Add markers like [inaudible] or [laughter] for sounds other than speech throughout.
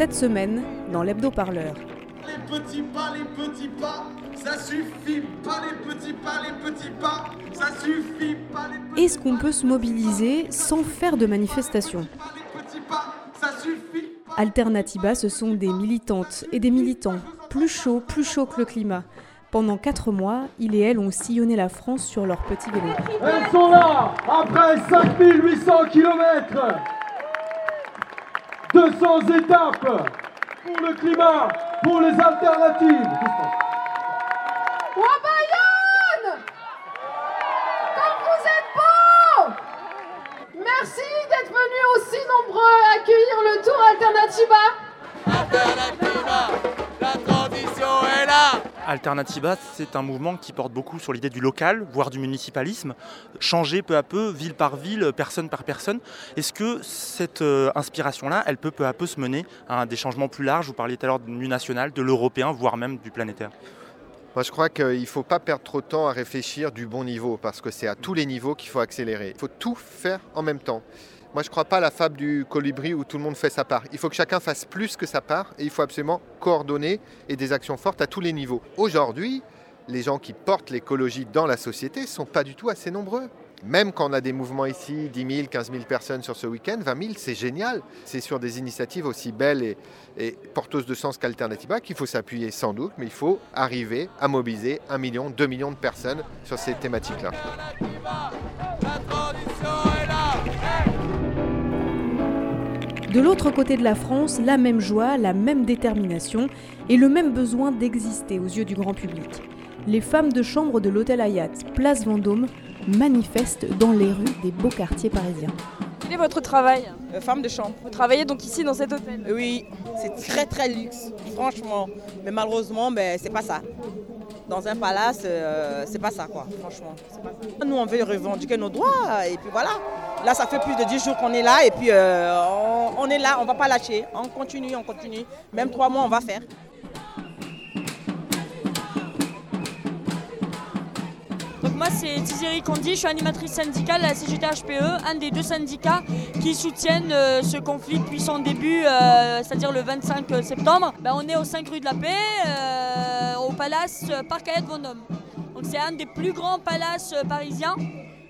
Cette semaine, dans l'hebdo-parleur. Les petits pas, les petits pas, ça suffit pas les petits pas, les petits pas, ça suffit pas les petits Est-ce qu'on peut se mobiliser sans faire de manifestation. Alternativa, ce sont des militantes et des militants, plus chauds, plus chauds que le climat. Pendant quatre mois, ils et elles ont sillonné la France sur leurs petits vélos. Elles sont là, après 5800 km 200 étapes pour le climat, pour les alternatives. Wabayan Comme vous êtes beaux Merci d'être venus aussi nombreux accueillir le Tour Alternativa Alternativa, c'est un mouvement qui porte beaucoup sur l'idée du local, voire du municipalisme, changer peu à peu, ville par ville, personne par personne. Est-ce que cette euh, inspiration-là, elle peut peu à peu se mener à des changements plus larges? Vous parliez tout à l'heure du national, de l'européen, voire même du planétaire. Je crois qu'il ne faut pas perdre trop de temps à réfléchir du bon niveau, parce que c'est à tous les niveaux qu'il faut accélérer. Il faut tout faire en même temps. Moi, je ne crois pas à la fable du colibri où tout le monde fait sa part. Il faut que chacun fasse plus que sa part, et il faut absolument coordonner et des actions fortes à tous les niveaux. Aujourd'hui, les gens qui portent l'écologie dans la société ne sont pas du tout assez nombreux. Même quand on a des mouvements ici, 10 000, 15 000 personnes sur ce week-end, 20 000, c'est génial. C'est sur des initiatives aussi belles et, porteuses de sens qu'Alternativa qu'il faut s'appuyer sans doute, mais il faut arriver à mobiliser 1 million, 2 millions de personnes sur ces thématiques-là. De l'autre côté de la France, la même joie, la même détermination et le même besoin d'exister aux yeux du grand public. Les femmes de chambre de l'hôtel Hayat, place Vendôme, manifestent dans les rues des beaux quartiers parisiens. Quel est votre travail Euh, femme de chambre. Vous travaillez donc ici dans cet hôtel? Oui, c'est très très luxe, franchement. Mais malheureusement, ben, c'est pas ça. Dans un palace, euh, c'est pas ça, quoi, franchement. c'est pas ça. Nous, on veut revendiquer nos droits, et puis voilà. Là, ça fait plus de 10 jours qu'on est là, et puis euh, on, est là, on va pas lâcher. On continue, on continue. Même trois mois, on va faire. Donc moi c'est Tizeri Kondi, je suis animatrice syndicale à la CGT-HPE, un des deux syndicats qui soutiennent euh, ce conflit depuis son début, euh, c'est-à-dire le 25 septembre. Ben, on est au 5 rue de la Paix, au palace Parc Hayat Vendôme. Donc c'est un des plus grands palaces parisiens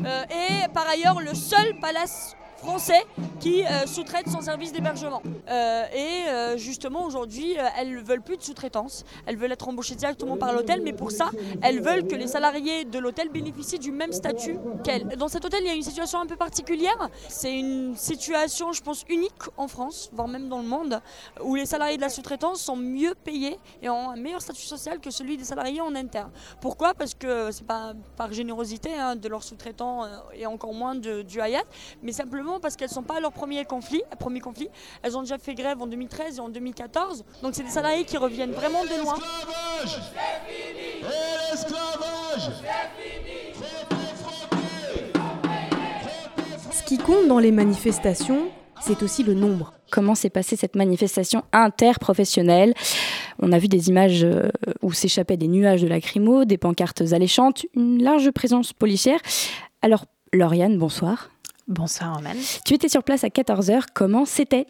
et par ailleurs le seul palace français qui euh, sous-traite son service d'hébergement. Euh, et euh, justement aujourd'hui, elles ne veulent plus de sous-traitance, elles veulent être embauchées directement par l'hôtel, mais pour ça, elles veulent que les salariés de l'hôtel bénéficient du même statut qu'elles. Dans cet hôtel, il y a une situation un peu particulière. C'est une situation, je pense, unique en France, voire même dans le monde, où les salariés de la sous-traitance sont mieux payés et ont un meilleur statut social que celui des salariés en interne. Pourquoi? Parce que c'est pas par générosité hein, de leurs sous-traitants et encore moins de- du Hayat, mais simplement parce qu'elles ne sont pas à leur premier conflit, premier conflit. Elles ont déjà fait grève en 2013 et en 2014. Donc c'est des salariés qui reviennent vraiment de loin. Ce qui compte dans les manifestations, c'est aussi le nombre. Comment s'est passée cette manifestation interprofessionnelle? On a vu des images euh, où s'échappaient des nuages de lacrymo, des pancartes alléchantes, une large présence policière. Alors, Lauriane, bonsoir. Bonsoir Roman. Tu étais sur place à 14h, comment c'était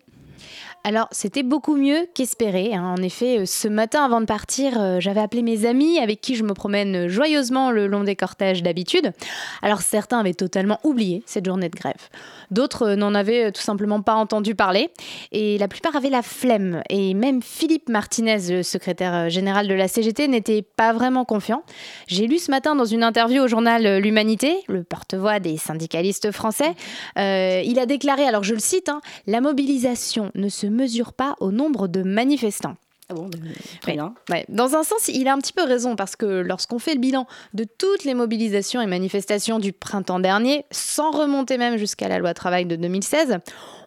Alors, c'était beaucoup mieux qu'espéré. hein. En effet, euh, ce matin, avant de partir, euh, j'avais appelé mes amis avec qui je me promène joyeusement le long des cortèges d'habitude. Alors, certains avaient totalement oublié cette journée de grève. D'autres euh, n'en avaient euh, tout simplement pas entendu parler. Et la plupart avaient la flemme. Et même Philippe Martinez, le secrétaire euh, général de la CGT, n'était pas vraiment confiant. J'ai lu ce matin dans une interview au journal euh, L'Humanité, le porte-voix des syndicalistes français, euh, il a déclaré, alors je le cite, hein, La mobilisation ne se mesure pas au nombre de manifestants. Ah bon, ben, très bien. Dans un sens, il a un petit peu raison parce que lorsqu'on fait le bilan de toutes les mobilisations et manifestations du printemps dernier, sans remonter même jusqu'à la loi travail de 2016,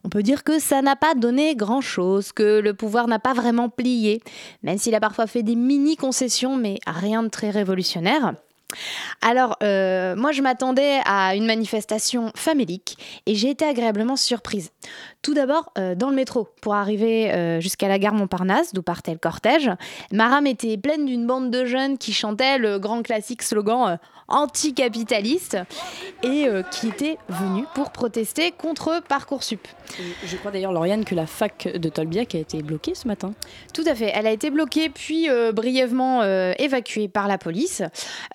on peut dire que ça n'a pas donné grand-chose, que le pouvoir n'a pas vraiment plié, même s'il a parfois fait des mini-concessions, mais rien de très révolutionnaire. Alors, euh, moi, je m'attendais à une manifestation famélique et j'ai été agréablement surprise. Tout d'abord, euh, dans le métro, pour arriver euh, jusqu'à la gare Montparnasse, d'où partait le cortège, ma rame était pleine d'une bande de jeunes qui chantaient le grand classique slogan anticapitaliste et qui étaient venus pour protester contre Parcoursup. Je crois d'ailleurs, Lauriane, que la fac de Tolbiac a été bloquée ce matin. Tout à fait. Elle a été bloquée puis brièvement évacuée par la police.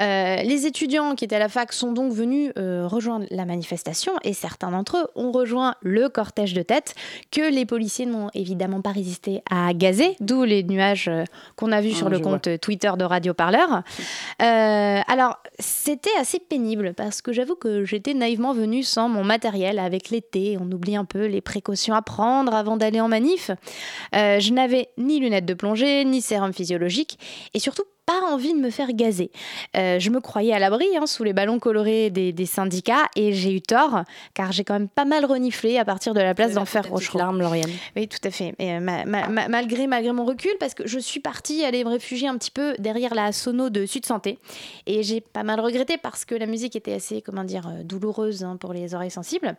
Euh, les étudiants qui étaient à la fac sont donc venus euh, rejoindre la manifestation et certains d'entre eux ont rejoint le cortège de tête que les policiers n'ont évidemment pas résisté à gazer, d'où les nuages euh, qu'on a vus sur le compte Twitter de Radio Parleur. alors, c'était assez pénible parce que j'avoue que j'étais naïvement venue sans mon matériel avec l'été. On oublie un peu les précautions à prendre avant d'aller en manif. je n'avais ni lunettes de plongée, ni sérum physiologique et surtout pas envie de me faire gazer. Euh, je me croyais à l'abri hein, sous les ballons colorés des, syndicats et j'ai eu tort car j'ai quand même pas mal reniflé à partir de la place d'Enfer Rochereau. larme, Lauriane. Oui, tout à fait. Et, euh, malgré, malgré mon recul, parce que je suis partie aller me réfugier un petit peu derrière la sono de Sud Santé et j'ai pas mal regretté parce que la musique était assez, comment dire, euh, douloureuse hein, pour les oreilles sensibles.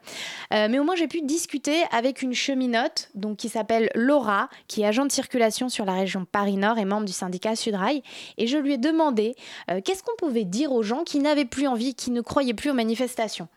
mais au moins j'ai pu discuter avec une cheminote donc qui s'appelle Laura, qui est agent de circulation sur la région Paris Nord et membre du syndicat Sudrail et je lui ai demandé euh, qu'est-ce qu'on pouvait dire aux gens qui n'avaient plus envie, qui ne croyaient plus aux manifestations?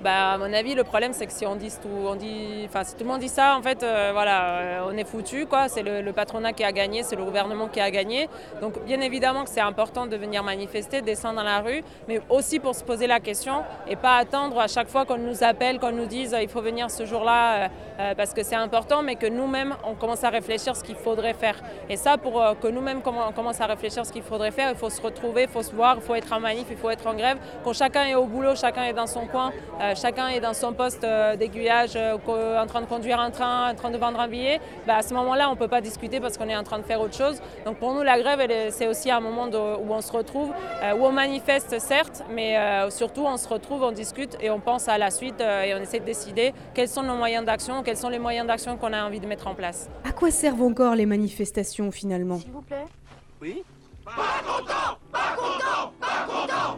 Bah, à mon avis, le problème, c'est que si on dit tout, on dit, enfin, si tout le monde dit ça, en fait, euh, voilà, euh, on est foutu, quoi. C'est le, patronat qui a gagné, c'est le gouvernement qui a gagné. Donc, bien évidemment que c'est important de venir manifester, descendre dans la rue, mais aussi pour se poser la question et pas attendre à chaque fois qu'on nous appelle, qu'on nous dise il faut venir ce jour-là euh, parce que c'est important, mais que nous-mêmes, on commence à réfléchir ce qu'il faudrait faire. Et ça, pour que nous-mêmes on commence à réfléchir ce qu'il faudrait faire, il faut se retrouver, il faut se voir, il faut être en manif, il faut être en grève. Quand chacun est au boulot, chacun est dans son coin. Euh, chacun est dans son poste euh, d'aiguillage, euh, en train de conduire un train, en train de vendre un billet, bah, à ce moment-là, on ne peut pas discuter parce qu'on est en train de faire autre chose. Donc pour nous, la grève, c'est aussi un moment où on se retrouve, où on manifeste certes, mais surtout on se retrouve, on discute et on pense à la suite et on essaie de décider quels sont nos moyens d'action, quels sont les moyens d'action qu'on a envie de mettre en place. À quoi servent encore les manifestations finalement? S'il vous plaît? Oui?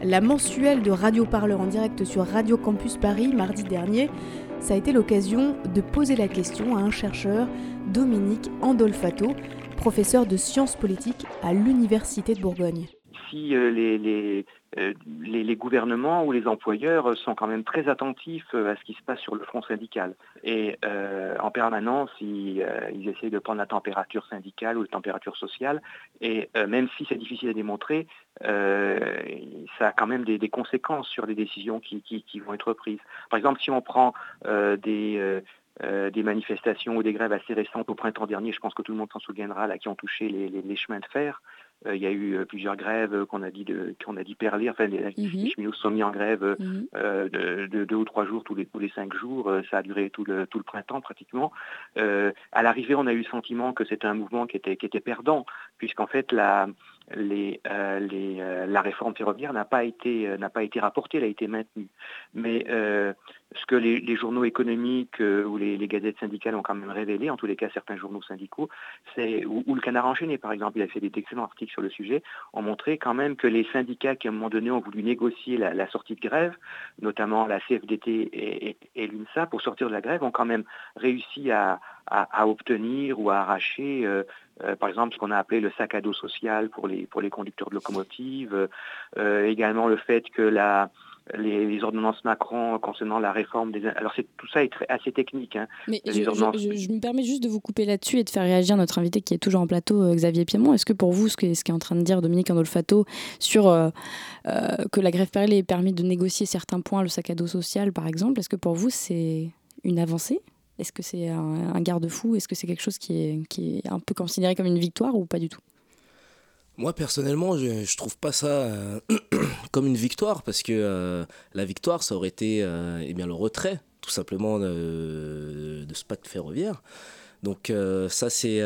La mensuelle de Radio Parleur en direct sur Radio Campus Paris mardi dernier, ça a été l'occasion de poser la question à un chercheur, Dominique Andolfato, professeur de sciences politiques à l'Université de Bourgogne. Euh, les, euh, les, gouvernements ou les employeurs sont quand même très attentifs euh, à ce qui se passe sur le front syndical. Et euh, en permanence, ils, essayent de prendre la température syndicale ou la température sociale. Et même si c'est difficile à démontrer, ça a quand même des, conséquences sur les décisions qui, vont être prises. Par exemple, si on prend des... des manifestations ou des grèves assez récentes au printemps dernier, je pense que tout le monde s'en souviendra, là, qui ont touché les chemins de fer. Euh, il y a eu euh, plusieurs grèves euh, qu'on a dit de, qu'on a dit perler. Enfin, les, mhm. cheminots sont mis en grève mhm. de, deux ou trois jours tous les, tous les cinq jours. ça a duré tout le, tout le printemps pratiquement. à l'arrivée, on a eu le sentiment que c'était un mouvement qui était, qui était perdant, puisqu'en fait, la, les, les, la réforme ferroviaire n'a pas été n'a pas été rapportée, elle a été maintenue. Mais ce que les, journaux économiques ou les, gazettes syndicales ont quand même révélé, en tous les cas certains journaux syndicaux, c'est ou, le Canard enchaîné par exemple, il a fait des excellents articles sur le sujet, ont montré quand même que les syndicats qui à un moment donné ont voulu négocier la, sortie de grève, notamment la CFDT et, l'UNSA, pour sortir de la grève, ont quand même réussi à, obtenir ou à arracher, euh, par exemple, ce qu'on a appelé le sac à dos social pour les, pour les conducteurs de locomotives, euh, également le fait que la les, ordonnances Macron concernant la réforme des... Alors tout ça est assez technique. Hein. Mais je, me permets juste de vous couper là-dessus et de faire réagir notre invité qui est toujours en plateau, euh, Xavier Piémont. Est-ce que pour vous, ce qu'est ce est en train de dire Dominique Andolfato sur euh, euh, que la grève période ait permis de négocier certains points, le sac à dos social par exemple, est-ce que pour vous c'est une avancée? Est-ce que c'est un, garde-fou? Est-ce que c'est quelque chose qui est, un peu considéré comme une victoire ou pas du tout? Moi personnellement, je, ne trouve pas ça euh, [clears throat] comme une victoire parce que euh, la victoire, ça aurait été euh, eh bien le retrait, tout simplement de, ce pacte ferroviaire. Donc ça, c'est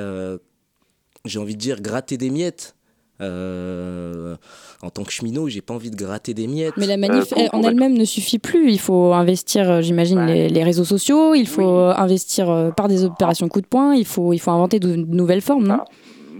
j'ai envie de dire, gratter des miettes. Euh, en tant que cheminot, j'ai pas envie de gratter des miettes. Mais la manif euh, en elle-même ne suffit plus. Il faut investir, euh, j'imagine, les, réseaux sociaux. Il faut investir par des opérations coup de poing. Il faut, il faut inventer de, nouvelles formes, non?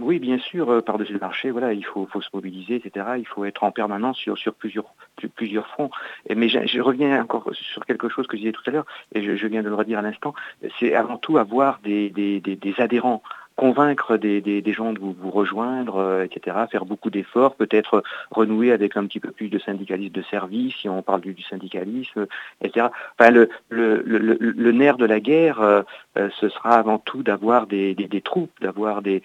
Oui, bien sûr, par-dessus le marché, voilà, il faut, faut, se mobiliser, etc. Il faut être en permanence sur, sur plusieurs, plusieurs fronts. mais je, reviens encore sur quelque chose que je disais tout à l'heure, et je, viens de le redire à l'instant, c'est avant tout avoir des, des, des adhérents convaincre des, des, gens de vous, vous rejoindre, euh, etc., faire beaucoup d'efforts, peut-être renouer avec un petit peu plus de syndicalisme de service, si on parle du, syndicalisme, etc. Enfin, le, le, le, le, nerf de la guerre, euh, euh, ce sera avant tout d'avoir des, des, des, troupes, d'avoir des...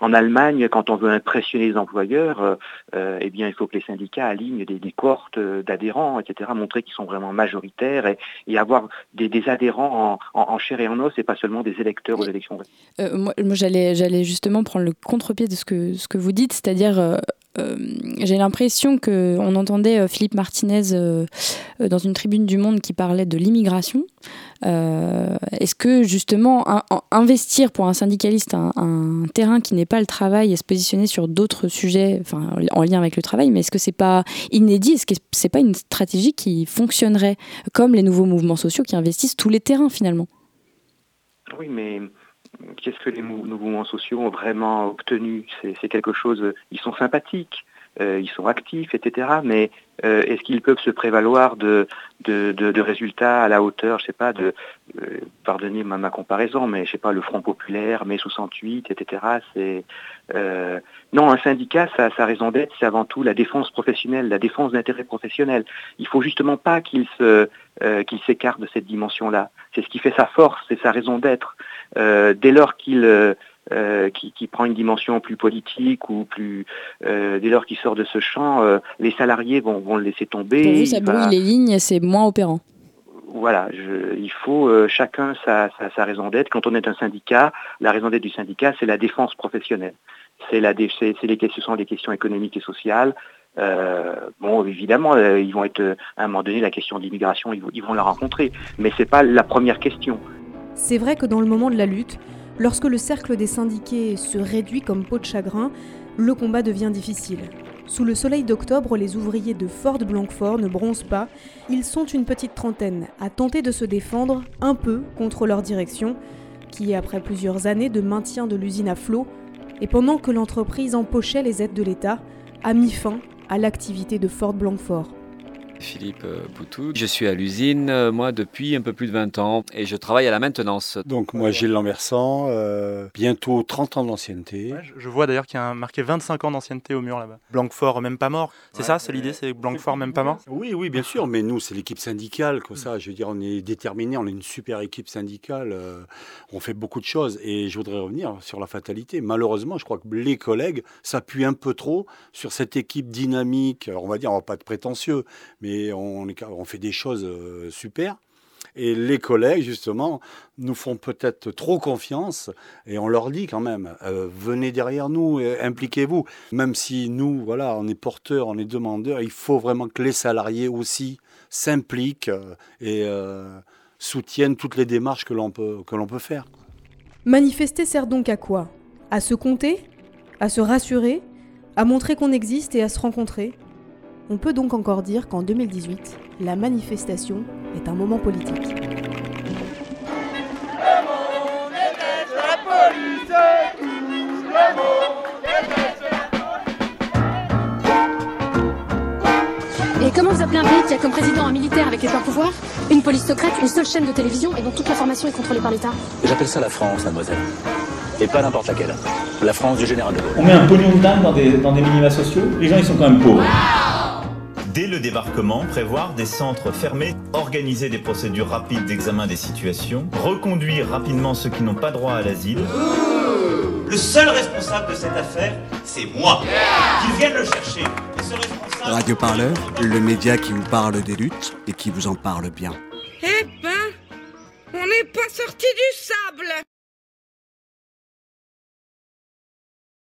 En Allemagne, quand on veut impressionner les employeurs, eh bien, il faut que les syndicats alignent des, des cohortes d'adhérents, etc., montrer qu'ils sont vraiment majoritaires et, et avoir des, des adhérents en, en, chair et en os et pas seulement des électeurs aux élections. moi, j'allais, justement prendre le contre-pied de ce que, que vous dites, c'est-à-dire, euh, euh, j'ai l'impression qu'on entendait euh, Philippe Martinez dans une tribune du Monde qui parlait de l'immigration. est-ce que justement investir pour un syndicaliste un, terrain qui n'est pas le travail et se positionner sur d'autres sujets, en lien avec le travail, mais est-ce que c'est pas inédit? Est-ce que c'est pas une stratégie qui fonctionnerait comme les nouveaux mouvements sociaux qui investissent tous les terrains finalement? Oui, mais qu'est-ce que les mouvements sociaux ont vraiment obtenu? C'est quelque chose, ils sont sympathiques, ils sont actifs, etc. Mais euh, est-ce qu'ils peuvent se prévaloir de, de, résultats à la hauteur, je sais pas, de, euh, pardonnez ma, comparaison, mais je sais pas, le Front Populaire, mai 68, etc. C'est non, un syndicat, sa, raison d'être, c'est avant tout la défense professionnelle, la défense d'intérêts professionnels. Il faut justement pas qu'il se qu'il s'écarte de cette dimension-là. C'est ce qui fait sa force, c'est sa raison d'être. dès lors qu'il euh, qui, prend une dimension plus politique ou plus euh, dès lors qu'il sort de ce champ, euh, les salariés vont, vont, le laisser tomber. Pour vous, ça brouille les lignes, c'est moins opérant. Voilà, il faut chacun sa, sa, raison d'être. Quand on est un syndicat, la raison d'être du syndicat, c'est la défense professionnelle. C'est la, c'est les, ce sont les questions économiques et sociales. bon, évidemment, ils vont être à un moment donné la question de l'immigration, ils, ils, vont la rencontrer, mais c'est pas la première question. C'est vrai que dans le moment de la lutte, Lorsque le cercle des syndiqués se réduit comme peau de chagrin, le combat devient difficile. Sous le soleil d'octobre, les ouvriers de Fort Blancfort ne bronzent pas. Ils sont une petite trentaine à tenter de se défendre un peu contre leur direction, qui, après plusieurs années de maintien de l'usine à flot, et pendant que l'entreprise empochait les aides de l'État, a mis fin à l'activité de Fort Blancfort. Philippe euh, Poutou. Je suis à l'usine, euh, moi, depuis un peu plus de 20 ans et je travaille à la maintenance. Donc, moi, Gilles Lambersan, euh, bientôt 30 ans d'ancienneté. je vois d'ailleurs qu'il y a marqué 25 ans d'ancienneté au mur là-bas. Blanquefort, même pas mort. C'est ça, c'est l'idée, c'est Blanquefort, même pas mort? Oui, oui, bien sûr, mais nous, c'est l'équipe syndicale, comme ça. Je veux dire, on est déterminé, on est une super équipe syndicale, on fait beaucoup de choses. Et je voudrais revenir sur la fatalité. Malheureusement, je crois que les collègues s'appuient un peu trop sur cette équipe dynamique. on va dire, on va pas être prétentieux, mais on, fait des choses euh, super. Et les collègues, justement, nous font peut-être trop confiance et on leur dit quand même, euh, venez derrière nous, impliquez-vous. Même si nous, voilà, on est porteurs, on est demandeurs, il faut vraiment que les salariés aussi s'impliquent euh, et soutiennent toutes les démarches que l'on peut, que l'on peut faire. Manifester sert donc à quoi? À se compter? À se rassurer? À montrer qu'on existe et à se rencontrer? On peut donc encore dire qu'en 2018, la manifestation est un moment politique. Et comment vous appelez un pays qui a comme président un militaire avec les pleins pouvoirs, une police secrète, une seule chaîne de télévision et dont toute l'information est contrôlée par l'État? J'appelle ça la France, mademoiselle. Et pas n'importe laquelle. La France du général de Gaulle. On met un pognon de dingue dans des, dans des minima sociaux, les gens ils sont quand même pauvres dès le débarquement, prévoir des centres fermés, organiser des procédures rapides d'examen des situations, reconduire rapidement ceux qui n'ont pas droit à l'asile. Le seul responsable de cette affaire, c'est moi. Qu'ils viennent le chercher. Radio Parleur, le média qui vous parle des luttes et qui vous en parle bien. Eh ben, on n'est pas sorti du sable